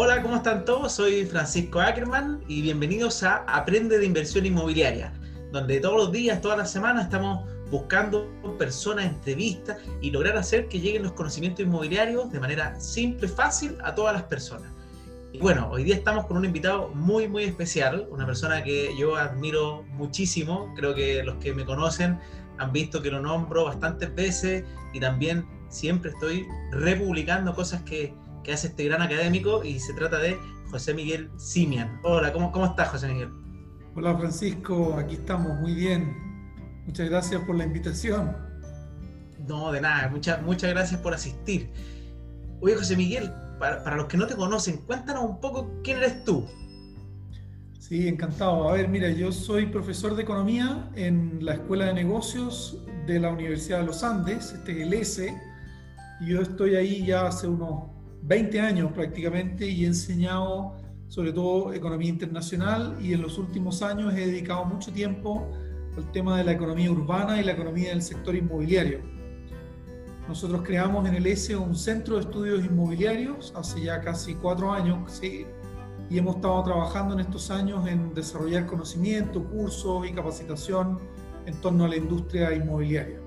Hola, ¿cómo están todos? Soy Francisco Ackerman y bienvenidos a Aprende de Inversión Inmobiliaria, donde todos los días, todas las semanas estamos buscando personas, entrevistas y lograr hacer que lleguen los conocimientos inmobiliarios de manera simple, fácil a todas las personas. Y bueno, hoy día estamos con un invitado muy, muy especial, una persona que yo admiro muchísimo, creo que los que me conocen han visto que lo nombro bastantes veces y también siempre estoy republicando cosas que que hace este gran académico y se trata de José Miguel Simian. Hola, ¿cómo, cómo estás, José Miguel? Hola, Francisco, aquí estamos, muy bien. Muchas gracias por la invitación. No, de nada, muchas, muchas gracias por asistir. Oye, José Miguel, para, para los que no te conocen, cuéntanos un poco quién eres tú. Sí, encantado. A ver, mira, yo soy profesor de economía en la Escuela de Negocios de la Universidad de los Andes, este es el S, y yo estoy ahí ya hace unos 20 años prácticamente y he enseñado sobre todo economía internacional y en los últimos años he dedicado mucho tiempo al tema de la economía urbana y la economía del sector inmobiliario. Nosotros creamos en el S un centro de estudios inmobiliarios hace ya casi cuatro años ¿sí? y hemos estado trabajando en estos años en desarrollar conocimiento, cursos y capacitación en torno a la industria inmobiliaria.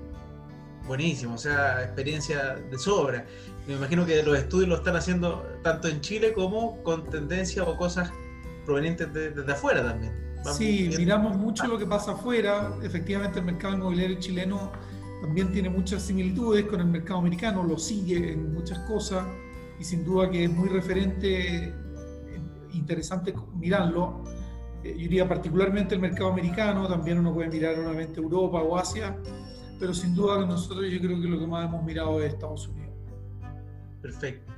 Buenísimo, o sea, experiencia de sobra. Me imagino que los estudios lo están haciendo tanto en Chile como con tendencias o cosas provenientes de, desde afuera también. sí, miramos mucho lo que pasa afuera. Efectivamente, el mercado inmobiliario chileno también tiene muchas similitudes con el mercado americano, lo sigue en muchas cosas y sin duda que es muy referente, interesante mirarlo. Eh, yo diría particularmente el mercado americano, también uno puede mirar nuevamente Europa o Asia, pero sin duda que nosotros yo creo que lo que más hemos mirado es Estados Unidos. Perfecto.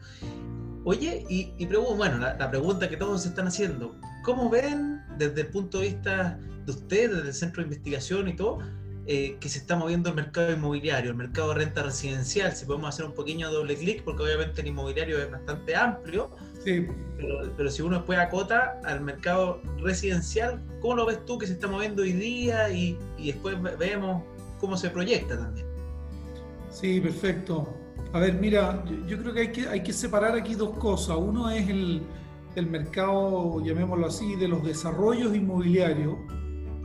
Oye, y, y bueno, la, pregunta que todos se están haciendo, ¿cómo ven desde el punto de vista de ustedes, desde el centro de investigación y todo, eh, que se está moviendo el mercado inmobiliario, el mercado de renta residencial? Si podemos hacer un pequeño doble clic, porque obviamente el inmobiliario es bastante amplio, sí. pero, si uno después acota al mercado residencial, ¿cómo lo ves tú que se está moviendo hoy día y, y después vemos cómo se proyecta también? Sí, perfecto. A ver, mira, yo, creo que hay, que hay que separar aquí dos cosas. Uno es el, el mercado, llamémoslo así, de los desarrollos inmobiliarios,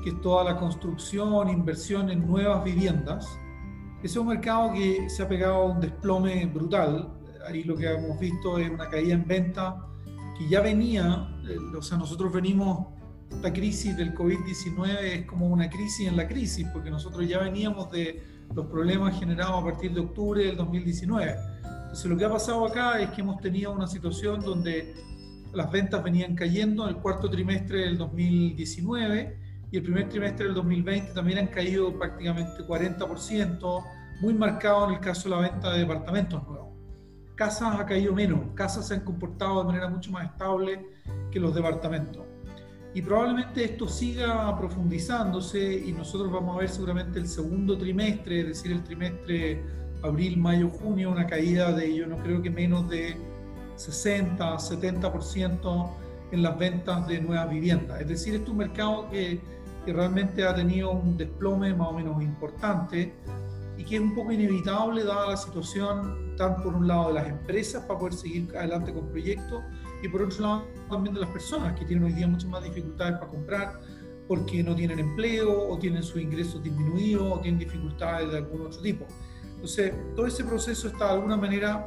que es toda la construcción, inversión en nuevas viviendas. Ese es un mercado que se ha pegado a un desplome brutal. Ahí lo que hemos visto es una caída en venta que ya venía, eh, o sea, nosotros venimos, esta crisis del COVID-19 es como una crisis en la crisis, porque nosotros ya veníamos de los problemas generados a partir de octubre del 2019. Entonces lo que ha pasado acá es que hemos tenido una situación donde las ventas venían cayendo en el cuarto trimestre del 2019 y el primer trimestre del 2020 también han caído prácticamente 40%, muy marcado en el caso de la venta de departamentos nuevos. Casas ha caído menos, casas se han comportado de manera mucho más estable que los departamentos y probablemente esto siga profundizándose y nosotros vamos a ver seguramente el segundo trimestre, es decir, el trimestre abril, mayo, junio, una caída de yo no creo que menos de 60, 70% en las ventas de nuevas viviendas. Es decir, este es un mercado que, que realmente ha tenido un desplome más o menos importante y que es un poco inevitable dada la situación, tanto por un lado de las empresas para poder seguir adelante con proyectos y por otro lado también de las personas que tienen hoy día muchas más dificultades para comprar porque no tienen empleo o tienen sus ingresos disminuidos o tienen dificultades de algún otro tipo. Entonces, todo ese proceso está de alguna manera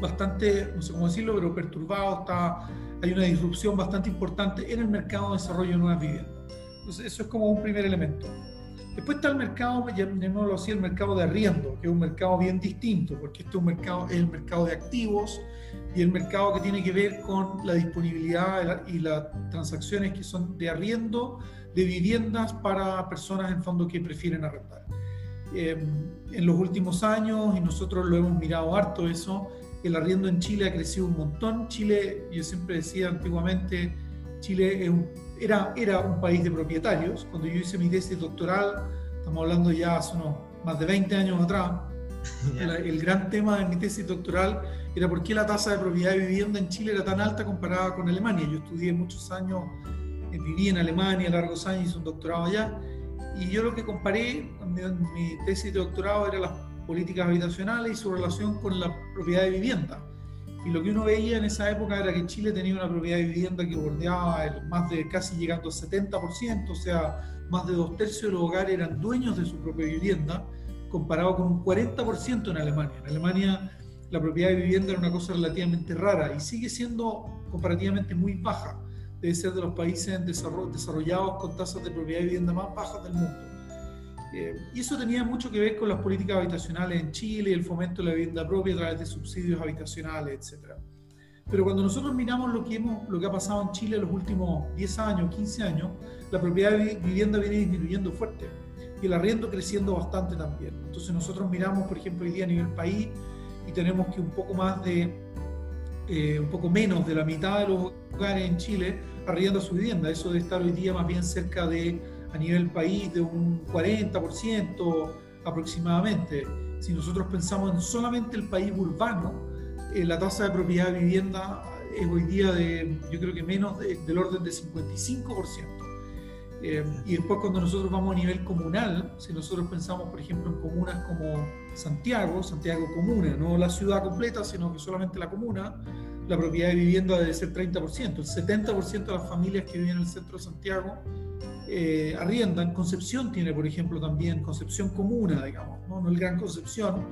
bastante, no sé cómo decirlo, pero perturbado, está, hay una disrupción bastante importante en el mercado de desarrollo de nuevas viviendas. Entonces, eso es como un primer elemento. Después está el mercado, llamémoslo así, el mercado de arriendo, que es un mercado bien distinto, porque este es un mercado, es el mercado de activos y el mercado que tiene que ver con la disponibilidad y las transacciones que son de arriendo de viviendas para personas en fondo que prefieren arrendar. Em, en los últimos años, y nosotros lo hemos mirado harto eso, el arriendo en Chile ha crecido un montón. Chile, yo siempre decía antiguamente, Chile era, era un país de propietarios. Cuando yo hice mi tesis doctoral, estamos hablando ya hace unos más de 20 años atrás, el, gran tema de mi tesis doctoral era por qué la tasa de propiedad de vivienda en Chile era tan alta comparada con Alemania. Yo estudié muchos años, eh, viví en Alemania largos años, hice un doctorado allá, y yo lo que comparé en mi tesis de doctorado era las políticas habitacionales y su relación con la propiedad de vivienda. Y lo que uno veía en esa época era que Chile tenía una propiedad de vivienda que bordeaba el, más de casi llegando al 70%, o sea, más de dos tercios de los hogares eran dueños de su propia vivienda, comparado con un 40% en Alemania. En Alemania la propiedad de vivienda era una cosa relativamente rara y sigue siendo comparativamente muy baja. Debe ser de los países desarrollados con tasas de propiedad de vivienda más bajas del mundo. Eh, y eso tenía mucho que ver con las políticas habitacionales en Chile el fomento de la vivienda propia a través de subsidios habitacionales, etc. Pero cuando nosotros miramos lo que, lo que ha pasado en Chile en los últimos 10 años, 15 años, la propiedad de vivienda viene disminuyendo fuerte y el arriendo creciendo bastante también. Entonces nosotros miramos, por ejemplo, hoy día a nivel país y tenemos que un poco más de, eh, un poco menos de la mitad de los hogares en Chile arriendo su vivienda. Eso debe estar hoy día más bien cerca de a nivel país de un 40% aproximadamente. Si nosotros pensamos en solamente el país urbano, eh, la tasa de propiedad de vivienda es hoy día de, yo creo que menos del orden de 55%. Eh, y después cuando nosotros vamos a nivel comunal, si nosotros pensamos, por ejemplo, en comunas como Santiago, Santiago comuna, no la ciudad completa, sino que solamente la comuna, la propiedad de vivienda debe ser 30%. El 70% de las familias que viven en el centro de Santiago eh, arriendan. Concepción tiene, por ejemplo, también, Concepción comuna, digamos, ¿no? el Gran Concepción,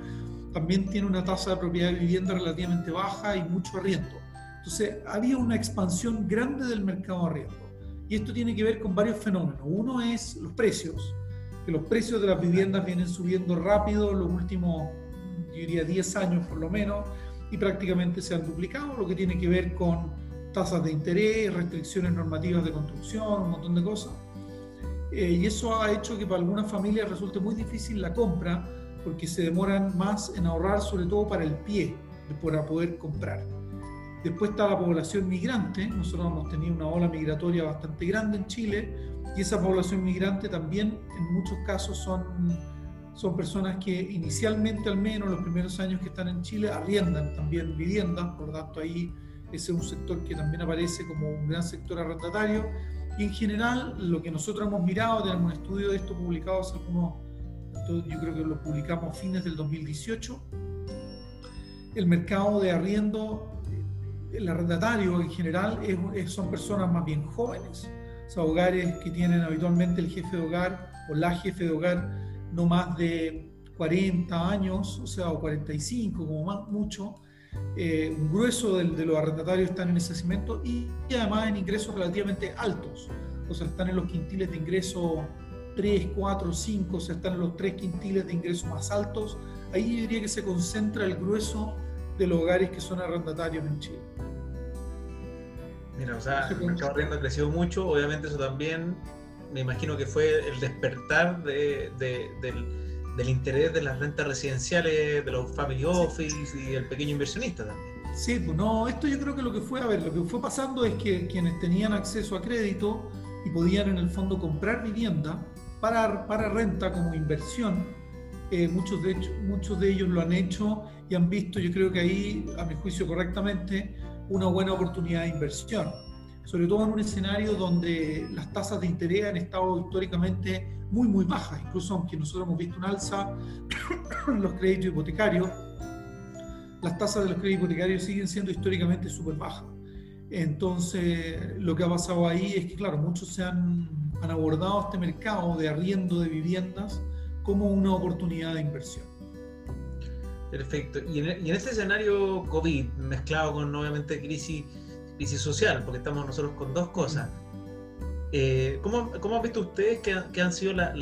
también tiene una tasa de propiedad de vivienda relativamente baja y mucho arriendo. Entonces, había una expansión grande del mercado de arriendo. Y esto tiene que ver con varios fenómenos. Uno es los precios, que los precios de las viviendas vienen subiendo rápido los últimos, yo diría, 10 años por lo menos, y prácticamente se han duplicado, lo que tiene que ver con tasas de interés, restricciones normativas de construcción, un montón de cosas. Eh, y eso ha hecho que para algunas familias resulte muy difícil la compra porque se demoran más en ahorrar, sobre todo para el pie, para poder comprar. Después está la población migrante. Nosotros hemos tenido una ola migratoria bastante grande en Chile y esa población migrante también en muchos casos son, son personas que inicialmente, al menos los primeros años que están en Chile, arriendan también viviendas. Por lo tanto, ahí ese es un sector que también aparece como un gran sector arrendatario y en general, lo que nosotros hemos mirado, tenemos un estudio de esto publicado hace algunos, yo creo que lo publicamos a fines del 2018, el mercado de arriendo, el arrendatario en general son personas más bien jóvenes, o sea, hogares que tienen habitualmente el jefe de hogar o la jefe de hogar no más de 40 años, o sea, o 45 como más mucho, eh, un grueso de, los arrendatarios están en ese segmento y, además en ingresos relativamente altos. O sea, están en los quintiles de ingreso 3, 4, 5, o sea, están en los tres quintiles de ingresos más altos. Ahí diría que se concentra el grueso de los hogares que son arrendatarios en Chile. Mira, o sea, el mercado de ha crecido mucho, obviamente eso también me imagino que fue el despertar de, del del interés de las rentas residenciales, de los family office y el pequeño inversionista también. Sí, pues no, esto yo creo que lo que fue, a ver, lo que fue pasando es que quienes tenían acceso a crédito y podían en el fondo comprar vivienda para, para renta como inversión, eh, muchos, de hecho, muchos de ellos lo han hecho y han visto, yo creo que ahí, a mi juicio correctamente, una buena oportunidad de inversión sobre todo en un escenario donde las tasas de interés han estado históricamente muy, muy bajas, incluso aunque nosotros hemos visto un alza en los créditos hipotecarios, las tasas de los créditos hipotecarios siguen siendo históricamente súper bajas. Entonces, lo que ha pasado ahí es que, claro, muchos se han, han abordado este mercado de arriendo de viviendas como una oportunidad de inversión. Perfecto. Y en, y en este escenario COVID, mezclado con obviamente crisis crisis social, porque estamos nosotros con dos cosas. Eh, ¿cómo, ¿cómo, han visto ustedes que, han sido la,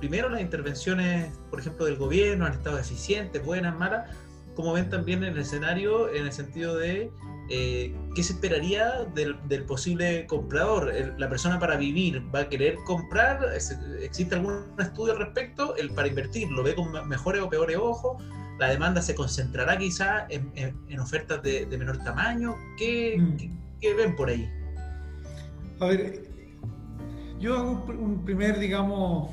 primero las intervenciones, por ejemplo, del gobierno, han estado eficientes, buenas, malas? ¿Cómo ven también el escenario en el sentido de eh, qué se esperaría del, del posible comprador? ¿La persona para vivir va a querer comprar? ¿Existe algún estudio al respecto? ¿El para invertir lo ve con mejores o peores ojos? La demanda se concentrará quizá en, ofertas de, menor tamaño. Mm. ¿Qué, ven por ahí? A ver, yo hago un primer, digamos,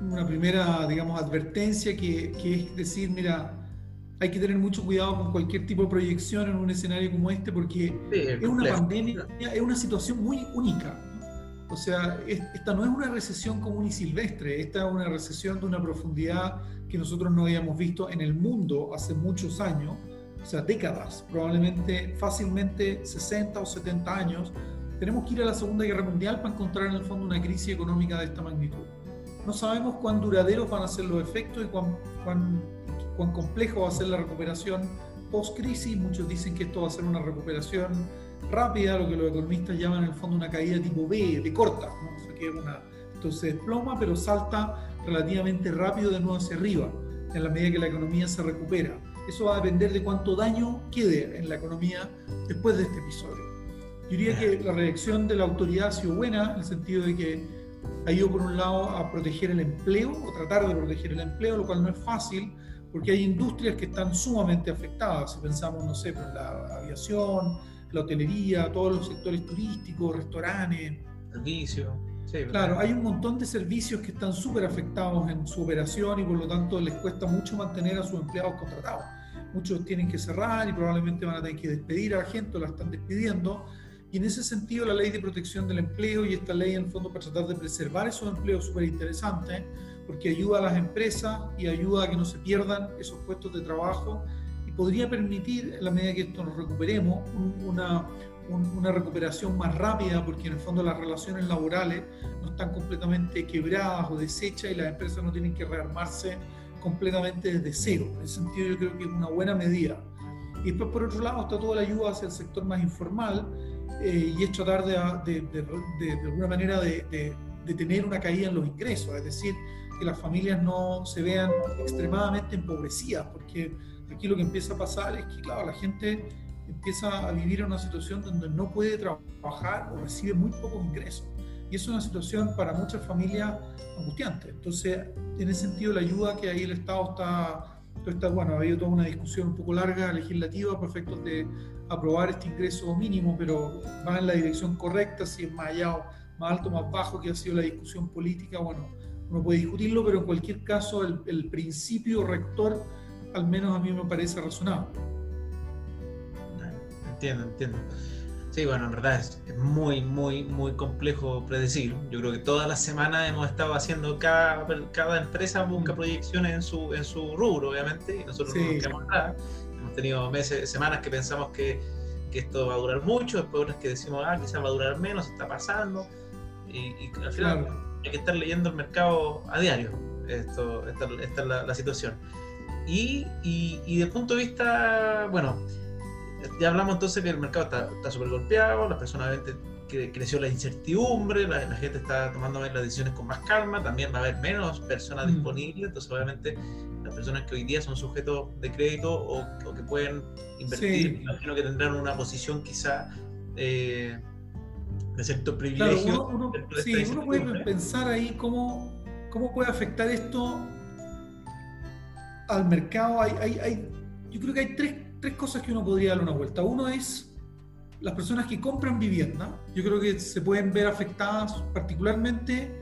una primera, digamos, advertencia que, es decir, mira, hay que tener mucho cuidado con cualquier tipo de proyección en un escenario como este porque es una pandemia, es una situación muy única. O sea, esta no es una recesión común y silvestre, esta es una recesión de una profundidad que nosotros no habíamos visto en el mundo hace muchos años, o sea, décadas, probablemente fácilmente 60 o 70 años, tenemos que ir a la Segunda Guerra Mundial para encontrar en el fondo una crisis económica de esta magnitud. No sabemos cuán duraderos van a ser los efectos y cuán, cuán, cuán complejo va a ser la recuperación post-crisis. Muchos dicen que esto va a ser una recuperación rápida, lo que los economistas llaman en el fondo una caída tipo B, de corta. ¿no? que una, entonces se desploma, pero salta relativamente rápido de nuevo hacia arriba, en la medida que la economía se recupera. Eso va a depender de cuánto daño quede en la economía después de este episodio. Yo diría que la reacción de la autoridad ha sido buena, en el sentido de que ha ido por un lado a proteger el empleo o tratar de proteger el empleo, lo cual no es fácil, porque hay industrias que están sumamente afectadas. Si pensamos, no sé, en la aviación, la hotelería, todos los sectores turísticos, restaurantes. Servicios. Sí, claro, hay un montón de servicios que están súper afectados en su operación y por lo tanto les cuesta mucho mantener a sus empleados contratados. Muchos tienen que cerrar y probablemente van a tener que despedir a la gente o la están despidiendo. Y en ese sentido la ley de protección del empleo y esta ley en el fondo para tratar de preservar esos empleos súper interesante porque ayuda a las empresas y ayuda a que no se pierdan esos puestos de trabajo podría permitir, en la medida que esto nos recuperemos, una, una recuperación más rápida, porque en el fondo las relaciones laborales no están completamente quebradas o deshechas y las empresas no tienen que rearmarse completamente desde cero. En ese sentido yo creo que es una buena medida. Y después por otro lado está toda la ayuda hacia el sector más informal eh, y es tratar de, de, de, de alguna manera de, tener una caída en los ingresos, es decir, que las familias no se vean extremadamente empobrecidas, porque aquí lo que empieza a pasar es que, claro, la gente empieza a vivir en una situación donde no puede trabajar o recibe muy pocos ingresos. Y es una situación para muchas familias angustiante. Entonces, en ese sentido, la ayuda que ahí el Estado está, está bueno, ha habido toda una discusión un poco larga legislativa para efectos de aprobar este ingreso mínimo, pero va en la dirección correcta, si es más allá, más alto, más bajo, que ha sido la discusión política, bueno, uno puede discutirlo, pero en cualquier caso el, el principio rector, al menos a mí me parece razonable. Entiendo, entiendo. Sí, bueno, en verdad es, muy, muy, muy complejo predecir. Yo creo que todas las semanas hemos estado haciendo, cada, cada empresa busca mm. proyecciones en su, en su rubro, obviamente, y nosotros no nos quedamos atrás. Hemos tenido meses, semanas que pensamos que, que, esto va a durar mucho, después otras que decimos, ah, quizás va a durar menos, está pasando. Y, y al final hay que estar leyendo el mercado a diario. Esto, esta, esta es la, la situación. Y, y, y, desde el punto de vista, bueno, ya hablamos entonces que el mercado está súper golpeado, las personas que creció la incertidumbre, la, gente está tomando las decisiones con más calma, también va a haber menos personas mm. disponibles, entonces obviamente las personas que hoy día son sujetos de crédito o, que pueden invertir, imagino que tendrán una posición quizá eh, de cierto privilegio. uno, sí, uno puede pensar ahí cómo, cómo puede afectar esto al mercado. Hay, hay, hay, yo creo que hay tres tres cosas que uno podría darle una vuelta. Uno es las personas que compran vivienda. Yo creo que se pueden ver afectadas particularmente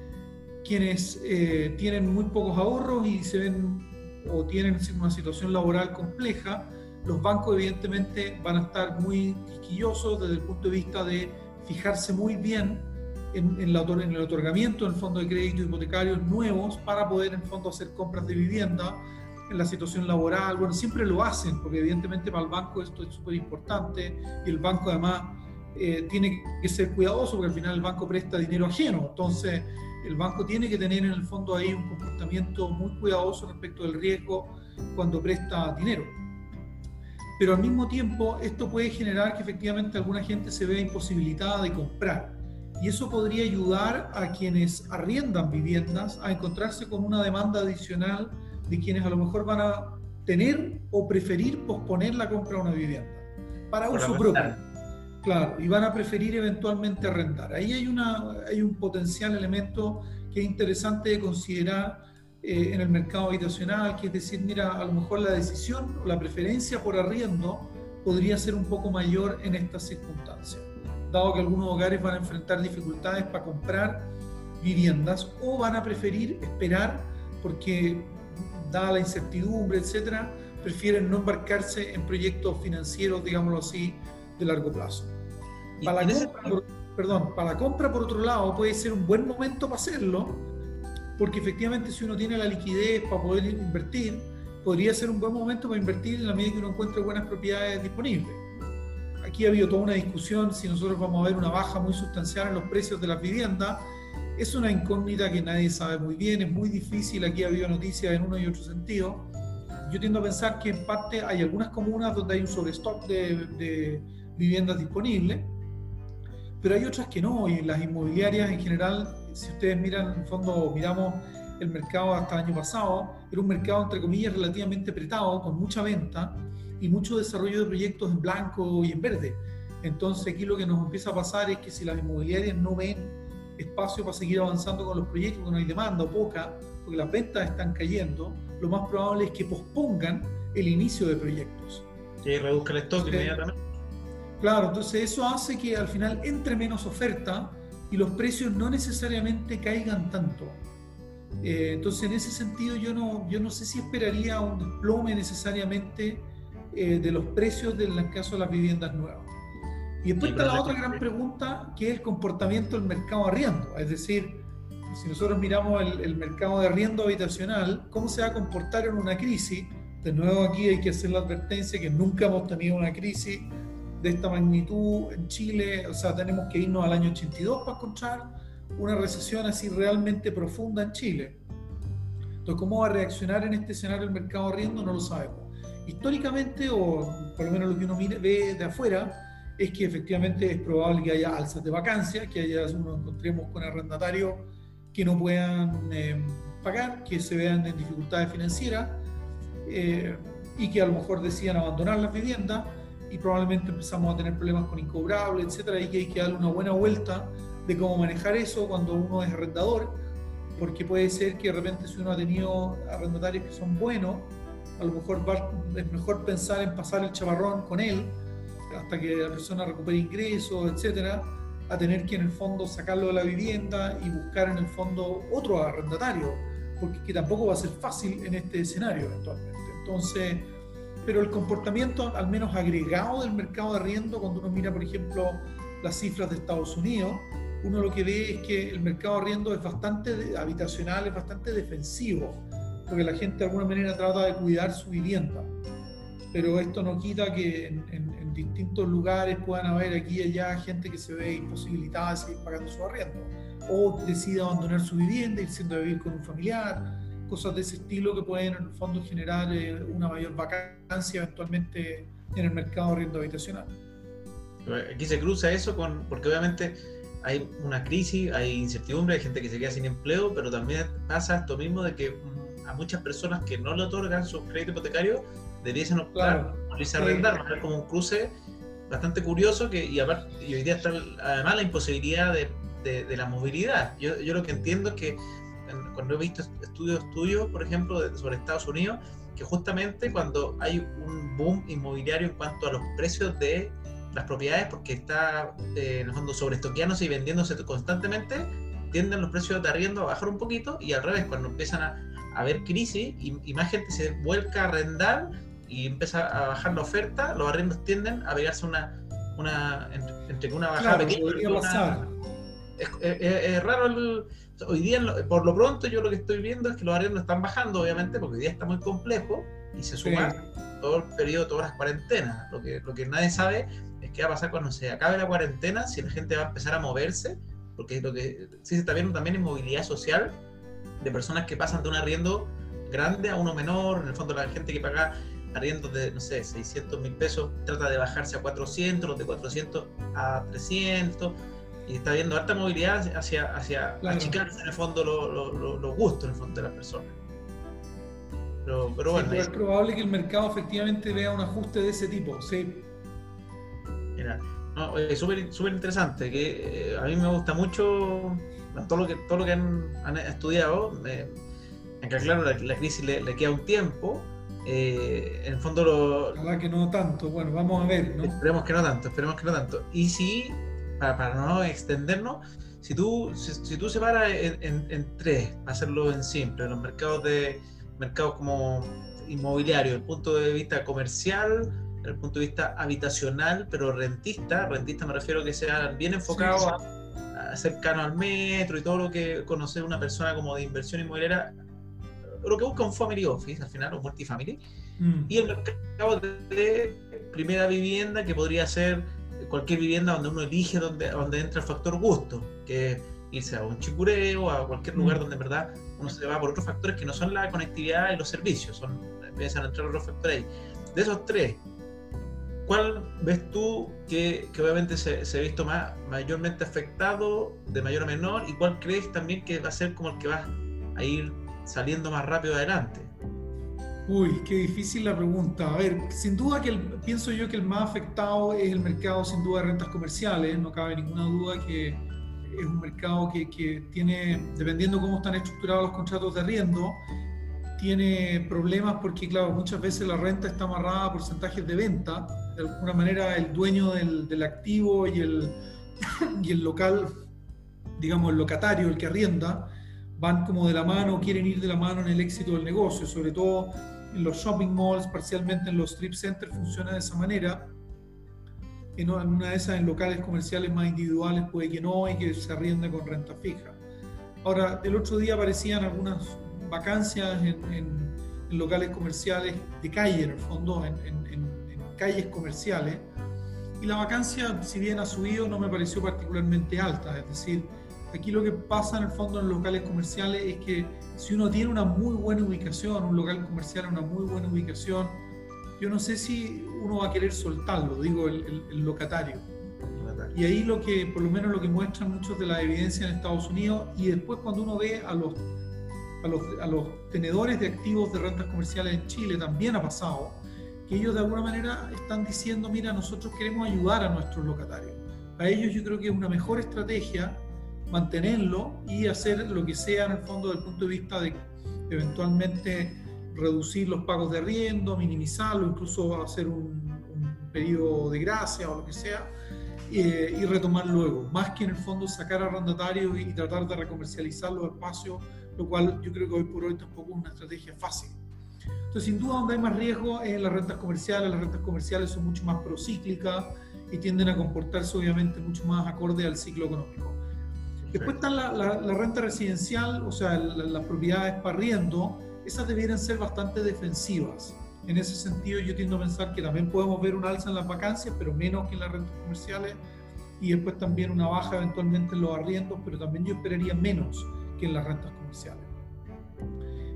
quienes eh, tienen muy pocos ahorros y se ven o tienen una situación laboral compleja. Los bancos evidentemente van a estar muy quisquillosos desde el punto de vista de fijarse muy bien en, en, en el otorgamiento del fondo de crédito hipotecario nuevos para poder en fondo hacer compras de vivienda en la situación laboral, bueno, siempre lo hacen, porque evidentemente para el banco esto es súper importante y el banco además eh, tiene que ser cuidadoso porque al final el banco presta dinero ajeno, entonces el banco tiene que tener en el fondo ahí un comportamiento muy cuidadoso respecto del riesgo cuando presta dinero. Pero al mismo tiempo esto puede generar que efectivamente alguna gente se vea imposibilitada de comprar. Y eso podría ayudar a quienes arriendan viviendas a encontrarse con una demanda adicional de quienes a lo mejor van a tener o preferir posponer la compra de una vivienda para uso propio. Claro, y van a preferir eventualmente arrendar. Ahí hay, una, hay un potencial elemento que es interesante de considerar eh, en el mercado habitacional, que es decir, mira, a lo mejor la decisión o la preferencia por arriendo podría ser un poco mayor en estas circunstancias, dado que algunos hogares van a enfrentar dificultades para comprar viviendas o van a preferir esperar porque dada la incertidumbre, etcétera, prefieren no embarcarse en proyectos financieros, digámoslo así, de largo plazo. Para la, compra, por, perdón, para la compra, por otro lado, puede ser un buen momento para hacerlo, porque efectivamente si uno tiene la liquidez para poder invertir, podría ser un buen momento para invertir en la medida que uno encuentre buenas propiedades disponibles. Aquí ha habido toda una discusión si nosotros vamos a ver una baja muy sustancial en los precios de las viviendas. Es una incógnita que nadie sabe muy bien, es muy difícil, aquí ha habido noticias en uno y otro sentido. Yo tiendo a pensar que en parte hay algunas comunas donde hay un sobrestock de, de viviendas disponibles, pero hay otras que no, y las inmobiliarias en general, si ustedes miran, en el fondo miramos el mercado hasta el año pasado, era un mercado entre comillas relativamente apretado, con mucha venta y mucho desarrollo de proyectos en blanco y en verde. Entonces aquí lo que nos empieza a pasar es que si las inmobiliarias no ven espacio para seguir avanzando con los proyectos, que no hay demanda o poca, porque las ventas están cayendo, lo más probable es que pospongan el inicio de proyectos. Que reduzca el stock inmediatamente. Claro, entonces eso hace que al final entre menos oferta y los precios no necesariamente caigan tanto. Eh, entonces, en ese sentido, yo no, yo no sé si esperaría un desplome necesariamente eh, de los precios del caso de las viviendas nuevas. Y después está la otra gran pregunta, que es el comportamiento del mercado arriendo. Es decir, si nosotros miramos el, el, mercado de arriendo habitacional, ¿cómo se va a comportar en una crisis? De nuevo aquí hay que hacer la advertencia que nunca hemos tenido una crisis de esta magnitud en Chile, o sea, tenemos que irnos al año 82 para encontrar una recesión así realmente profunda en Chile. Entonces, ¿cómo va a reaccionar en este escenario el mercado arriendo? No lo sabemos. Históricamente, o por lo menos lo que uno ve de afuera, es que efectivamente es probable que haya alzas de vacancia, que haya, nos encontremos con arrendatarios que no puedan eh, pagar, que se vean en dificultades financieras eh, y que a lo mejor decidan abandonar las viviendas y probablemente empezamos a tener problemas con incobrables, etcétera, y que hay que darle una buena vuelta de cómo manejar eso cuando uno es arrendador, porque puede ser que de repente si uno ha tenido arrendatarios que son buenos, a lo mejor es mejor pensar en pasar el chavarrón con él hasta que la persona recupere ingresos, etcétera, a tener que en el fondo sacarlo de la vivienda y buscar en el fondo otro arrendatario, porque que tampoco va a ser fácil en este escenario eventualmente. Entonces, pero el comportamiento al menos agregado del mercado de arriendo, cuando uno mira, por ejemplo, las cifras de Estados Unidos, uno lo que ve es que el mercado de arriendo es bastante habitacional, es bastante defensivo, porque la gente de alguna manera trata de cuidar su vivienda. Pero esto no quita que en, en, distintos lugares puedan haber aquí y allá gente que se ve imposibilitada de seguir pagando su arriendo, o decide abandonar su vivienda, siendo a vivir con un familiar, cosas de ese estilo que pueden en el fondo generar eh, una mayor vacancia eventualmente en el mercado de arriendo habitacional. Aquí se cruza eso con, porque obviamente hay una crisis, hay incertidumbre, hay gente que se queda sin empleo, pero también pasa esto mismo de que mm, a muchas personas que no le otorgan su crédito hipotecario debiesen optar por irse a arrendar, es como un cruce bastante curioso que, y, aparte, y hoy día está además la imposibilidad de, de, la movilidad. Yo, yo, lo que entiendo es que cuando he visto estudios tuyos, por ejemplo, sobre Estados Unidos, que justamente cuando hay un boom inmobiliario en cuanto a los precios de las propiedades, porque está eh, en el fondo sobreestoqueándose y vendiéndose constantemente, tienden los precios de arriendo a bajar un poquito y al revés, cuando empiezan a, haber crisis y, más gente se vuelca a arrendar y empieza a bajar la oferta, los arriendos tienden a pegarse una, una entre, una bajada pequeña. es, es, raro el, hoy día, por lo pronto, yo lo que estoy viendo es que los arriendos están bajando, obviamente, porque hoy día está muy complejo y se suma todo el periodo, todas las cuarentenas. Lo que, lo que nadie sabe es qué va a pasar cuando se acabe la cuarentena, si la gente va a empezar a moverse, porque lo que sí se está viendo también es movilidad social de personas que pasan de un arriendo grande a uno menor. En el fondo, la gente que paga arriendos de, no sé, 600 mil pesos trata de bajarse a 400, los de 400 a 300 y está viendo alta movilidad hacia, hacia achicarse en el fondo los gustos en el fondo de las personas. Pero, pero bueno. es probable que el mercado efectivamente vea un ajuste de ese tipo, sí. Mira, no, es súper interesante, que eh, a mí me gusta mucho todo lo que, todo lo que han, estudiado, aunque claro, la, crisis le, queda un tiempo, eh, en el fondo lo... Ojalá que no tanto, bueno, vamos a ver, ¿no? Esperemos que no tanto, esperemos que no tanto. Y si para, no extendernos, si tú, si, tú separas en, en, tres, hacerlo en simple, los mercados de mercados como inmobiliario, el punto de vista comercial, el punto de vista habitacional, pero rentista, rentista me refiero a que sea bien enfocado A, cercano al metro y todo lo que conoce una persona como de inversión inmobiliaria lo que busca un family office al final, un multifamily, mm. y el mercado de primera vivienda que podría ser cualquier vivienda donde uno elige donde, donde entra el factor gusto, que es irse a un chicureo, a cualquier lugar mm. donde en verdad uno se va por otros factores que no son la conectividad y los servicios, son, empiezan a entrar otros factores ahí. De esos tres, ¿cuál ves tú que, que obviamente se, se, ha visto más, mayormente afectado, de mayor a menor, y cuál crees también que va a ser como el que va a ir saliendo más rápido adelante? Uy, qué difícil la pregunta. A ver, sin duda que pienso yo que el más afectado es el mercado sin duda de rentas comerciales. No cabe ninguna duda que es un mercado que, tiene, dependiendo cómo están estructurados los contratos de arriendo, tiene problemas porque, claro, muchas veces la renta está amarrada a porcentajes de venta. De alguna manera, el dueño del, del activo y el, y el local, digamos, el locatario, el que arrienda, van como de la mano, quieren ir de la mano en el éxito del negocio, sobre todo en los shopping malls, parcialmente en los strip centers funciona de esa manera. En una de esas, en locales comerciales más individuales, puede que no y que se arriende con renta fija. Ahora, el otro día aparecían algunas vacancias en, locales comerciales de calle, en el fondo, en, en, calles comerciales. Y la vacancia, si bien ha subido, no me pareció particularmente alta. Es decir, aquí lo que pasa en el fondo en los locales comerciales es que si uno tiene una muy buena ubicación, un local comercial una muy buena ubicación, yo no sé si uno va a querer soltarlo, digo, el, locatario. Y ahí lo que, por lo menos lo que muestran muchos de la evidencia en Estados Unidos, y después cuando uno ve a los, a los, a los tenedores de activos de rentas comerciales en Chile, también ha pasado, que ellos de alguna manera están diciendo, mira, nosotros queremos ayudar a nuestros locatarios. A ellos yo creo que es una mejor estrategia mantenerlo y hacer lo que sea en el fondo desde el punto de vista de eventualmente reducir los pagos de arriendo, minimizarlo, incluso hacer un, periodo de gracia o lo que sea, eh, y retomar luego, más que en el fondo sacar arrendatarios y tratar de recomercializar los espacios, lo cual yo creo que hoy por hoy tampoco es una estrategia fácil. Entonces, sin duda, donde hay más riesgo es en las rentas comerciales. Las rentas comerciales son mucho más procíclicas y tienden a comportarse, obviamente, mucho más acorde al ciclo económico. Después está la, renta residencial, o sea, las propiedades para riendo, esas debieran ser bastante defensivas. En ese sentido, yo tiendo a pensar que también podemos ver un alza en las vacancias, pero menos que en las rentas comerciales, y después también una baja eventualmente en los arriendos, pero también yo esperaría menos que en las rentas comerciales.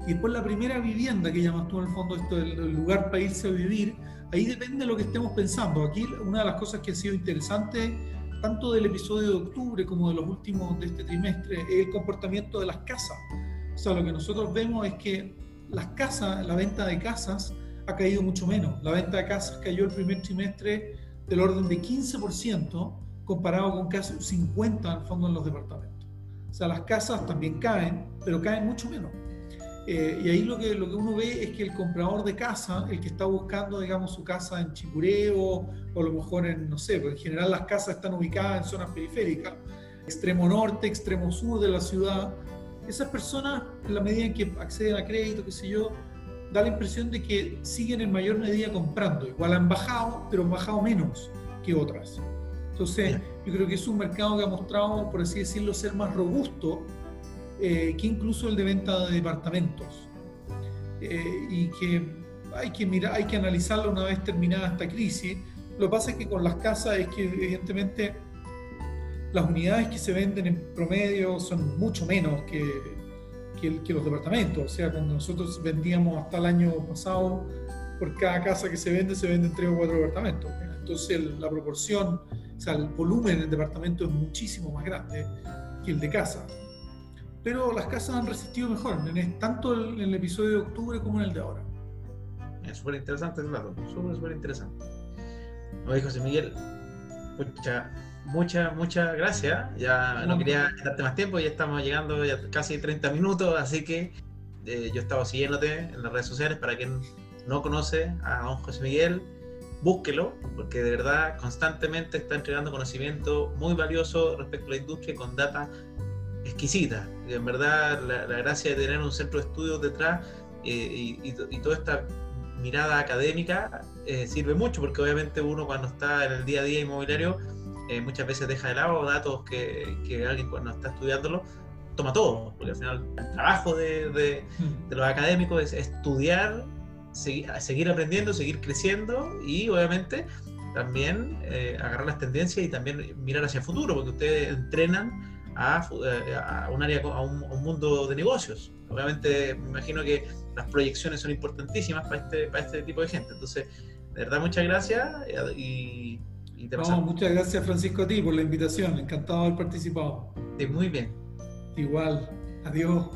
Y después la primera vivienda que llamas tú en el fondo, esto del lugar para irse a vivir, ahí depende de lo que estemos pensando. Aquí una de las cosas que ha sido interesante tanto del episodio de octubre como de los últimos de este trimestre, es el comportamiento de las casas. O sea, lo que nosotros vemos es que las casas, la venta de casas ha caído mucho menos. La venta de casas cayó el primer trimestre del orden de 15% comparado con casi 50% en el fondo en los departamentos. O sea, las casas también caen, pero caen mucho menos. Eh, y ahí lo que, lo que uno ve es que el comprador de casa, el que está buscando, digamos, su casa en Chicureo o a lo mejor en, no sé, porque en general las casas están ubicadas en zonas periféricas, extremo norte, extremo sur de la ciudad, esas personas, en la medida en que acceden a crédito, qué sé yo, da la impresión de que siguen en mayor medida comprando. Igual han bajado, pero han bajado menos que otras. Entonces, yo creo que es un mercado que ha mostrado, por así decirlo, ser más robusto eh, que incluso el de venta de departamentos. Eh, y que hay que mirar, hay que analizarlo una vez terminada esta crisis. Lo que pasa es que con las casas es que evidentemente las unidades que se venden en promedio son mucho menos que, que, los departamentos. O sea, cuando nosotros vendíamos hasta el año pasado, por cada casa que se vende, se venden tres o cuatro departamentos. Entonces la proporción, o sea, el volumen del departamento es muchísimo más grande que el de casa pero las casas han resistido mejor, tanto en el episodio de octubre como en el de ahora. Es súper interesante el dato, súper, súper interesante. Oye, José Miguel, muchas, muchas, muchas gracias. Ya no, quería darte más tiempo, ya estamos llegando ya casi 30 minutos, así que eh, yo estaba siguiéndote en las redes sociales. Para quien no conoce a don José Miguel, búsquelo, porque de verdad constantemente está entregando conocimiento muy valioso respecto a la industria con data exquisita. En verdad, la, gracia de tener un centro de estudios detrás eh, y, toda esta mirada académica eh, sirve mucho, porque obviamente uno cuando está en el día a día inmobiliario eh, muchas veces deja de lado datos que, que alguien cuando está estudiándolo toma todo, porque al final el trabajo de, de, de los académicos es estudiar, seguir, seguir, aprendiendo, seguir creciendo y obviamente también eh, agarrar las tendencias y también mirar hacia el futuro, porque ustedes entrenan a, eh, a un área, a un, a un, mundo de negocios. Obviamente me imagino que las proyecciones son importantísimas para este, para este tipo de gente. Entonces, de verdad, muchas gracias y, y te no, muchas gracias Francisco a ti por la invitación, encantado de haber participado. Sí, muy bien. Igual, adiós.